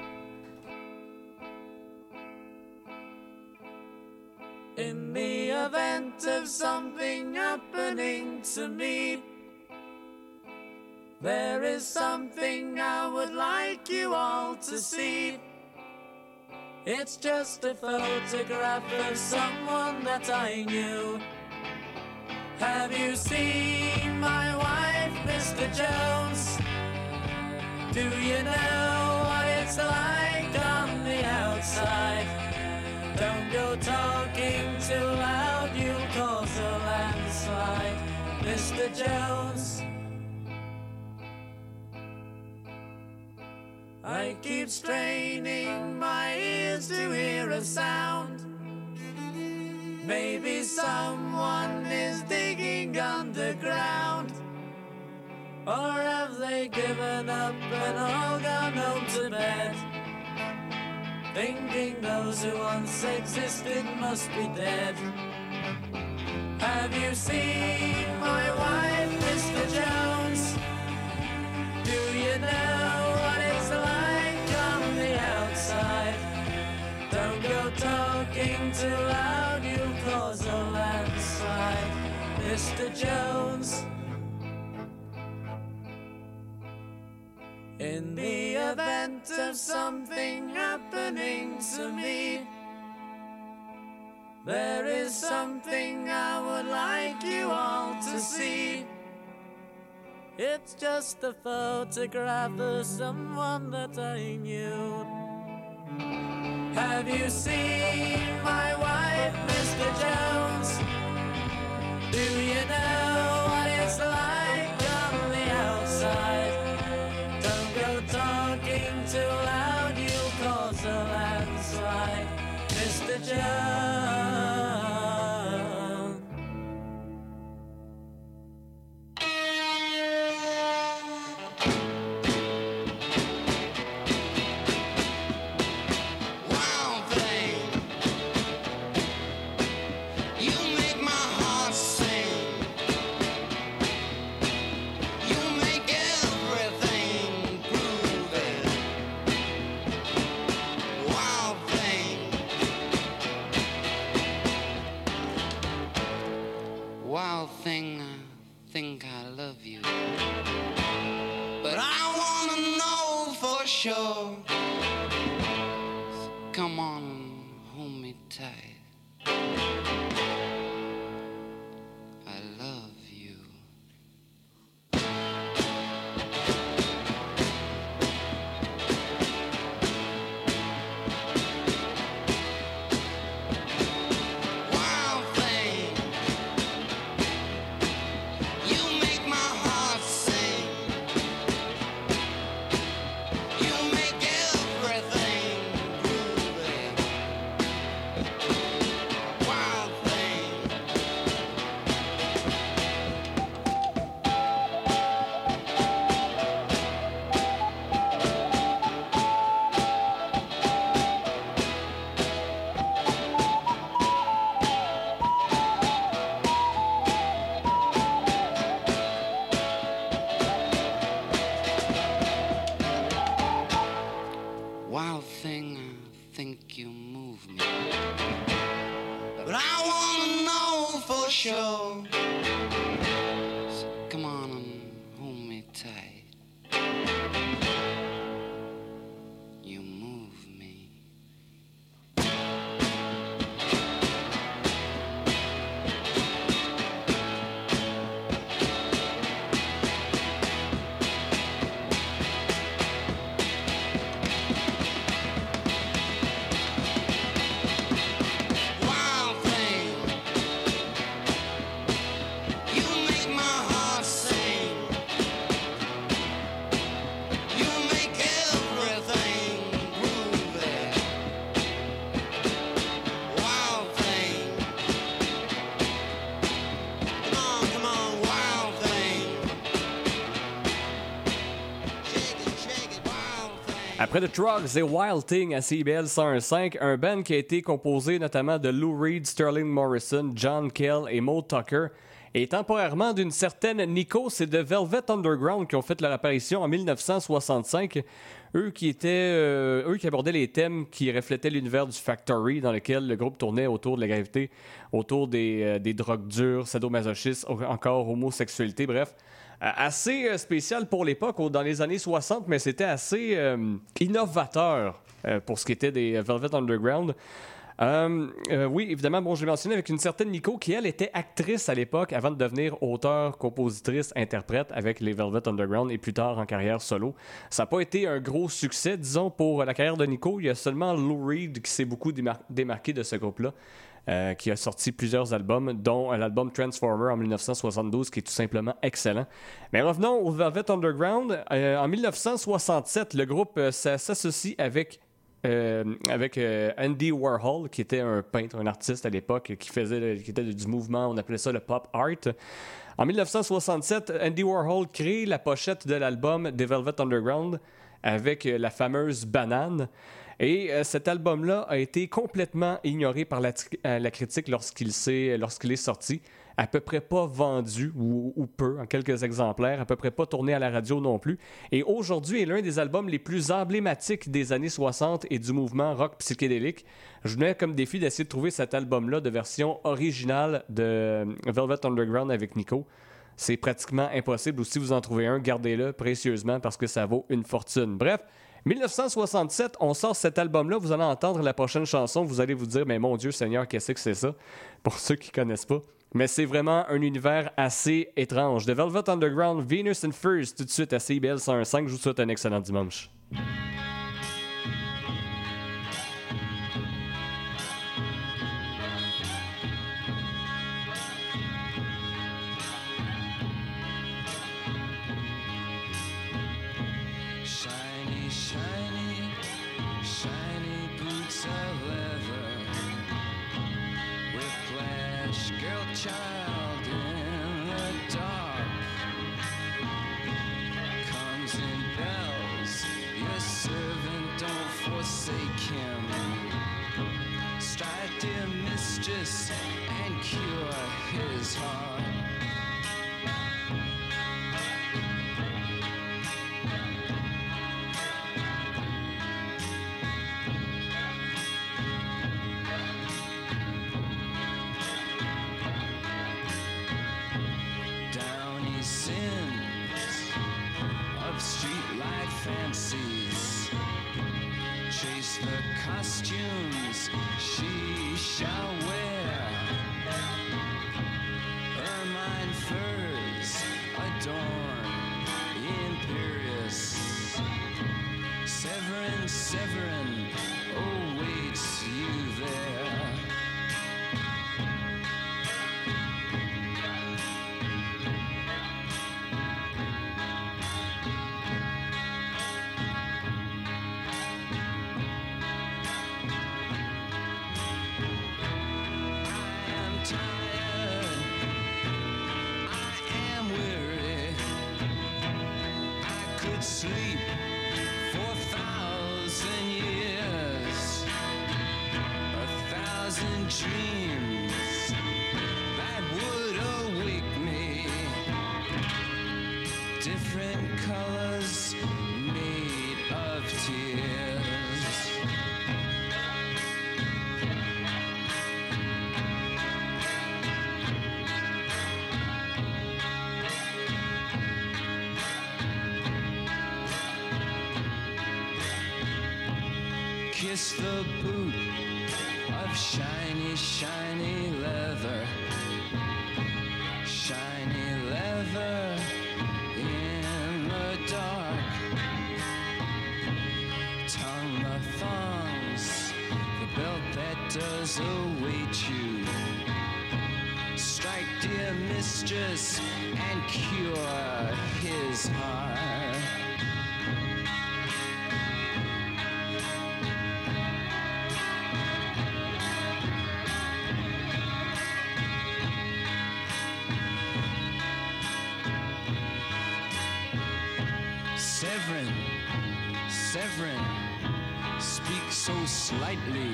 In the event of something happening to me, there is something I would like you all to see. It's just a photograph of someone that I knew. Have you seen my wife, Mr. Jones? Do you know what it's like on the outside? Don't go talking too loud, you'll cause a landslide, Mr. Jones. I keep straining my ears to hear a sound. Maybe someone is digging underground. Or have they given up and all gone home to bed? Thinking those who once existed must be dead. Have you seen my wife, Mr. Jones? Do you know what it's like on the outside? Don't go talking too loud, you'll cause a landslide, Mr. Jones. In the event of something happening to me, there is something I would like you all to see. It's just a photograph of someone that I knew. Have you seen my wife, Mr. Jones? Do you know what it's like wild thing. I think I love you, but I wanna know for sure. Come on, hold me tight. Après The Trucks et Wild Thing à CBL 101.5, un band qui a été composé notamment de Lou Reed, Sterling Morrison, John Kell et Mo Tucker, et temporairement d'une certaine Nico, c'est de Velvet Underground qui ont fait leur apparition en 1965. Eux qui étaient, euh, eux qui abordaient les thèmes qui reflétaient l'univers du Factory, dans lequel le groupe tournait autour de la gravité, autour des, euh, des drogues dures, sadomasochisme, ou encore homosexualité, bref. Euh, assez euh, spécial pour l'époque, dans les années 60, mais c'était assez euh, innovateur pour ce qui était des Velvet Underground. Oui, évidemment, bon, je l'ai mentionné avec une certaine Nico qui, elle, était actrice à l'époque avant de devenir auteur, compositrice, interprète avec les Velvet Underground et plus tard en carrière solo. Ça n'a pas été un gros succès, disons, pour la carrière de Nico. Il y a seulement Lou Reed qui s'est beaucoup démar- démarqué de ce groupe-là. Euh, qui a sorti plusieurs albums, dont l'album Transformer en 1972, qui est tout simplement excellent. Mais revenons au Velvet Underground. Euh, en 1967, le groupe euh, s'a- s'associe avec Andy Warhol, qui était un peintre, un artiste à l'époque, qui faisait, qui était du mouvement, on appelait ça le pop art. En 1967, Andy Warhol crée la pochette de l'album The Velvet Underground avec la fameuse banane. Et euh, cet album-là a été complètement ignoré par la, euh, la critique lorsqu'il est sorti. À peu près pas vendu, ou, ou peu, en quelques exemplaires, à peu près pas tourné à la radio non plus. Et aujourd'hui est l'un des albums les plus emblématiques des années 60 et du mouvement rock psychédélique. Je venais comme défi d'essayer de trouver cet album-là de version originale de Velvet Underground avec Nico. C'est pratiquement impossible, ou si vous en trouvez un, gardez-le précieusement parce que ça vaut une fortune. Bref, 1967, on sort cet album-là, vous allez entendre la prochaine chanson, vous allez vous dire, mais mon Dieu Seigneur, qu'est-ce que c'est ça? Pour ceux qui connaissent pas. Mais c'est vraiment un univers assez étrange. The Velvet Underground, Venus and Furs, tout de suite à CBL 105. Je vous souhaite un excellent dimanche. The costumes she shall wear. Ermine furs adorn imperious. Severin, Severin slightly.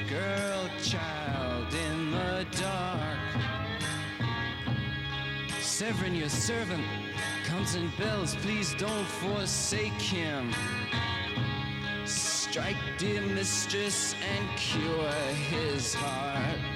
Girl, child in the dark. Severin, your servant, comes in bells. Please don't forsake him. Strike, dear mistress, and cure his heart.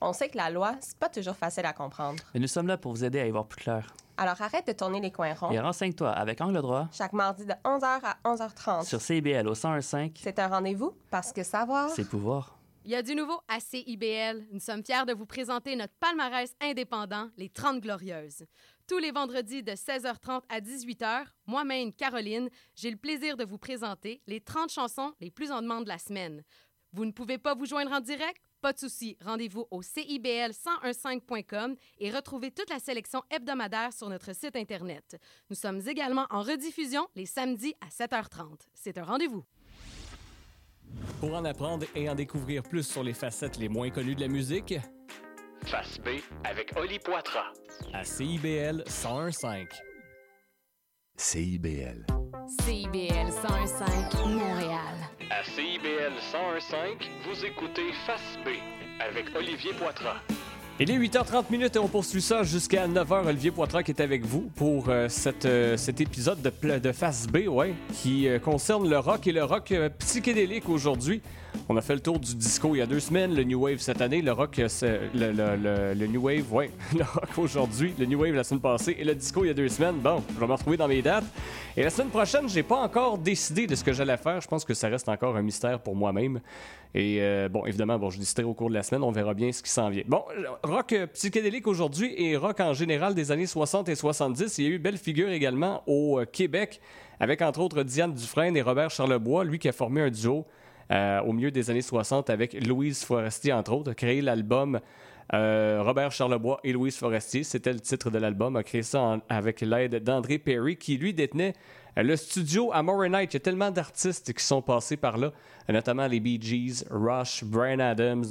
On sait que la loi, c'est pas toujours facile à comprendre. mais nous sommes là pour vous aider à y voir plus clair. Alors arrête de tourner les coins ronds. Et renseigne-toi avec Angle droit Chaque mardi de 11h à 11h30. sur CIBL au 1015, C'est un rendez-vous parce que savoir. c'est pouvoir. Il y a du nouveau à CIBL. Nous sommes fiers de vous présenter notre palmarès indépendant, les 30 Glorieuses. Tous les vendredis de 16h30 à 18h, moi-même, Caroline, j'ai le plaisir de vous présenter les 30 chansons les plus en demande de la semaine. Vous ne pouvez pas vous joindre en direct? Pas de souci. Rendez-vous au CIBL1015.com et retrouvez toute la sélection hebdomadaire sur notre site Internet. Nous sommes également en rediffusion les samedis à 7h30. C'est un rendez-vous. Pour en apprendre et en découvrir plus sur les facettes les moins connues de la musique, Face B avec Oli Poitras. à CIBL 1015. CIBL. CIBL 101.5 Montréal. À CIBL 101.5, vous écoutez Face B avec Olivier Poitras. Il est 8h30 minutes et on poursuit ça jusqu'à 9h. Olivier Poitras qui est avec vous pour euh, euh, cet épisode de, de Face B, ouais, qui euh, concerne le rock et le rock psychédélique aujourd'hui. On a fait le tour du disco il y a deux semaines, le New Wave cette année, le rock, le- le New Wave, ouais, le rock aujourd'hui, le New Wave la semaine passée et le disco il y a deux semaines. Bon, je vais me retrouver dans mes dates. Et la semaine prochaine, j'ai pas encore décidé de ce que j'allais faire. Je pense que ça reste encore un mystère pour moi-même. Et euh, bon, évidemment, bon, je déciderai au cours de la semaine, on verra bien ce qui s'en vient. Bon, rock euh, psychédélique aujourd'hui et rock en général des années 60 et 70. Il y a eu belle figure également au euh, Québec, avec entre autres Diane Dufresne et Robert Charlebois, lui qui a formé un duo euh, au milieu des années 60 avec Louise Forestier, entre autres, a créé l'album Euh, Robert Charlebois et Louise Forestier, c'était le titre de l'album, a créé ça avec l'aide d'André Perry, qui lui détenait le studio à Night. Il y a tellement d'artistes qui sont passés par là, notamment les Bee Gees, Rush, Brian Adams,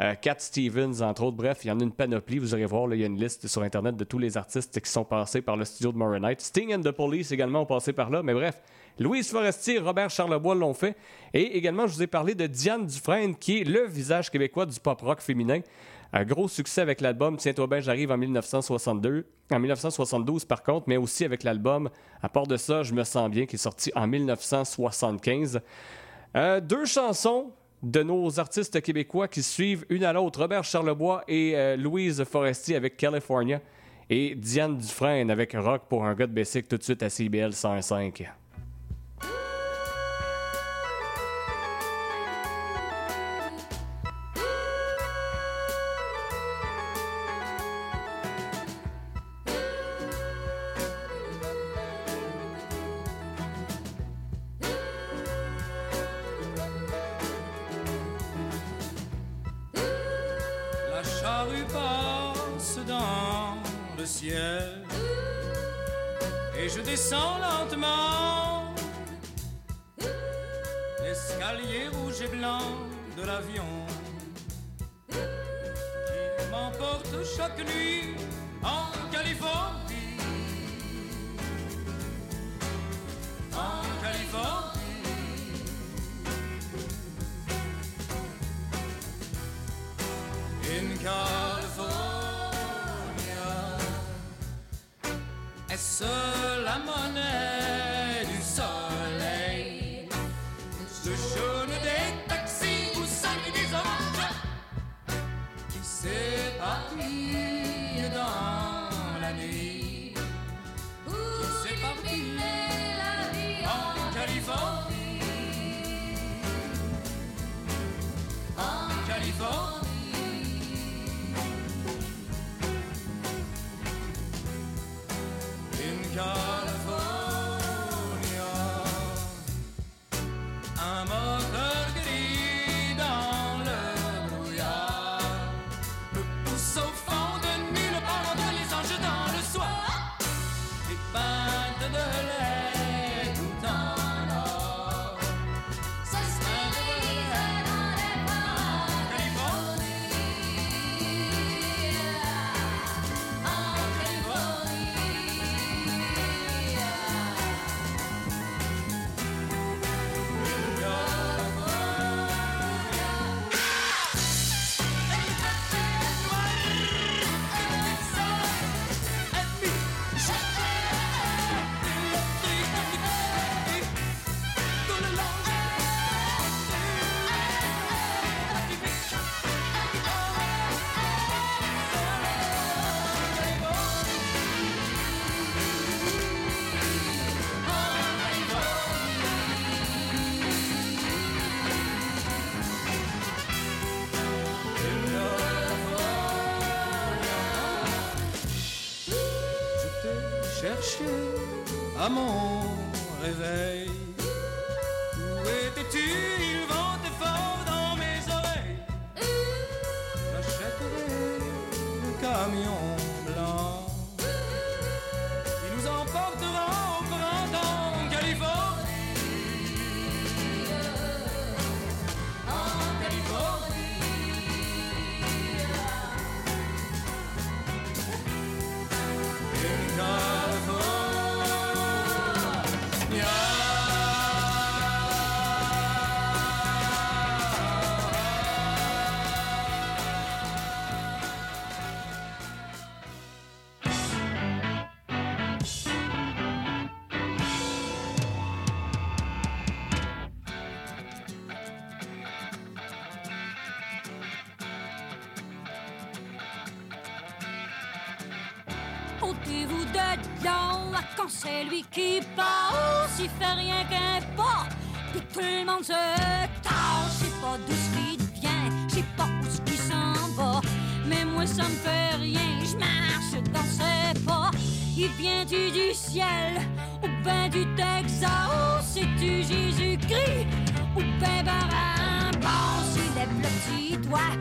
euh, Cat Stevens, entre autres. Bref, il y en a une panoplie. Vous allez voir, il y a une liste sur Internet de tous les artistes qui sont passés par le studio de Night. Sting and the Police également ont passé par là, mais bref. Louise Forestier et Robert Charlebois l'ont fait. Et également, je vous ai parlé de Diane Dufresne, qui est le visage québécois du pop-rock féminin. Un gros succès avec l'album Tiens-toi j'arrive en 1962. En 1972, par contre, mais aussi avec l'album À part de ça, Je me sens bien, qui est sorti en 1975. Euh, deux chansons de nos artistes québécois qui suivent une à l'autre. Robert Charlebois et euh, Louise Forestier avec California. Et Diane Dufresne avec Rock pour un gars de tout de suite à CBL 105. Tout le monde se tâche. Je sais pas d'où ce qui vient, je sais pas où ce qui s'en va, mais moi ça me fait rien, je marche dans ses pas. Il vient-tu du ciel ou ben du Texas, c'est-tu Jésus-Christ ou ben Barabbas? Il lève le petit doigt,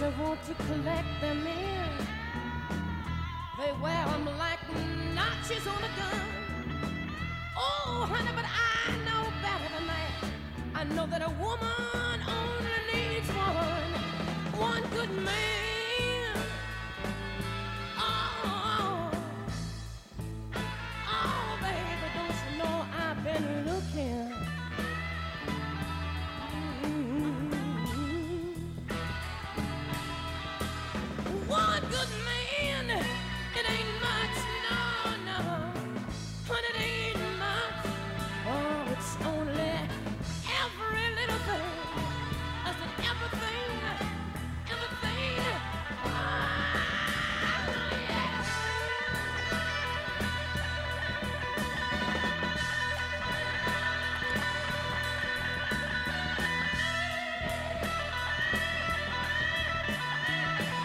Girls want to collect them in. They wear them like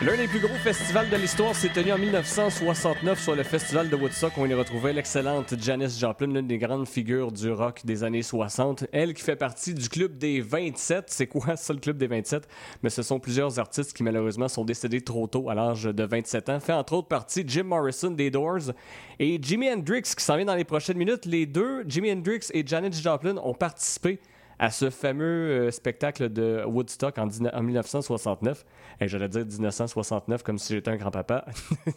L'un des plus gros festivals de l'histoire s'est tenu en 1969 sur le festival de Woodstock où on y retrouvait l'excellente Janis Joplin, l'une des grandes figures du rock des années 60. Elle qui fait partie du club des 27. C'est quoi ça, le club des 27? Mais ce sont plusieurs artistes qui malheureusement sont décédés trop tôt à l'âge de 27 ans. Fait entre autres partie Jim Morrison des Doors et Jimi Hendrix qui s'en vient dans les prochaines minutes. Les deux, Jimi Hendrix et Janis Joplin, ont participé à ce fameux euh, spectacle de Woodstock en, 19 en 1969. Et j'allais dire 1969 comme si j'étais un grand-papa.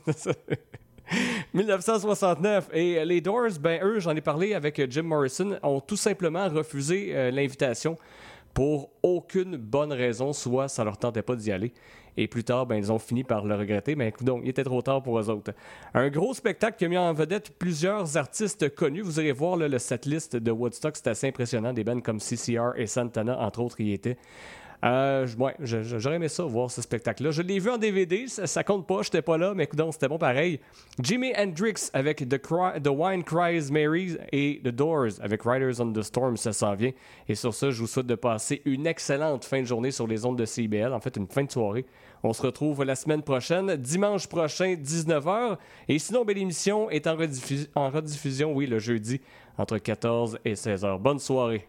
1969. Et les Doors, ben eux, j'en ai parlé avec Jim Morrison, ont tout simplement refusé euh, l'invitation pour aucune bonne raison, soit ça leur tentait pas d'y aller. Et plus tard, ben, ils ont fini par le regretter, mais donc il était trop tard pour eux autres. Un gros spectacle qui a mis en vedette plusieurs artistes connus. Vous irez voir là, le setlist de Woodstock, c'est assez impressionnant. Des bands comme CCR et Santana, entre autres, y étaient. Euh, j'aurais aimé ça, voir ce spectacle-là. Je l'ai vu en DVD, ça, compte pas, j'étais pas là, mais c'était bon pareil. Jimi Hendrix avec The, The Wine Cries Mary et The Doors avec Riders on the Storm, ça s'en vient. Et sur ça, je vous souhaite de passer une excellente fin de journée sur les ondes de CIBL, en fait une fin de soirée. On se retrouve la semaine prochaine, dimanche prochain, 19h. Et sinon, ben, l'émission est en, en rediffusion, oui, le jeudi, entre 14 et 16h. Bonne soirée.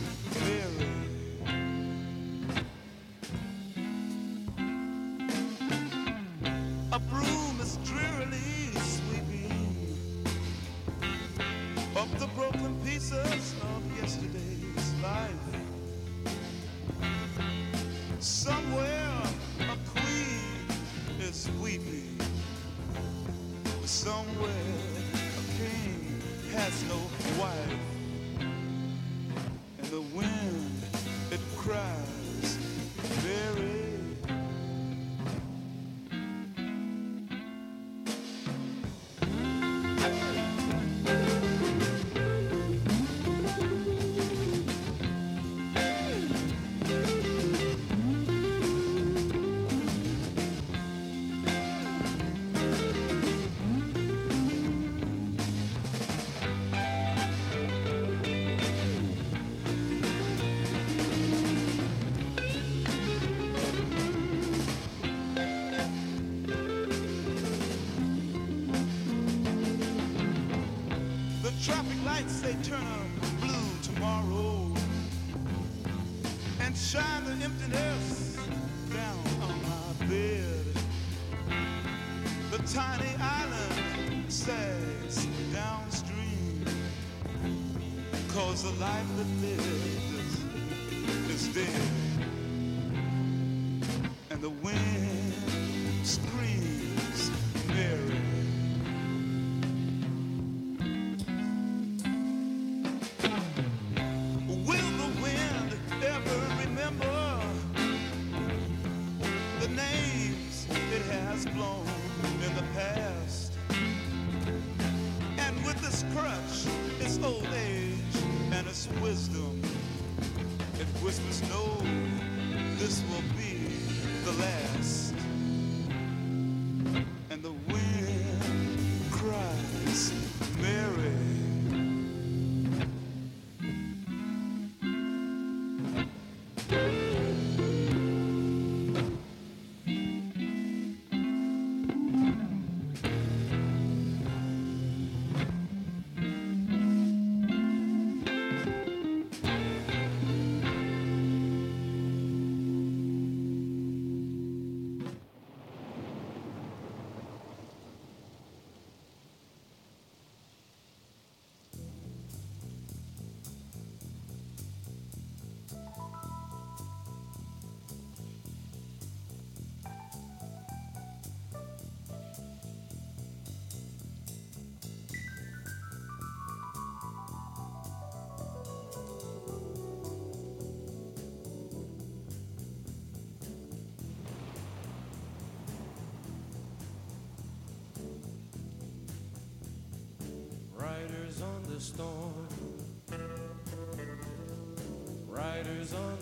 they turn a blue tomorrow and shine the emptiness down on my bed. The tiny island sags downstream cause the life that lives is dead.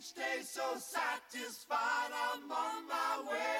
each day so satisfied I'm on my way.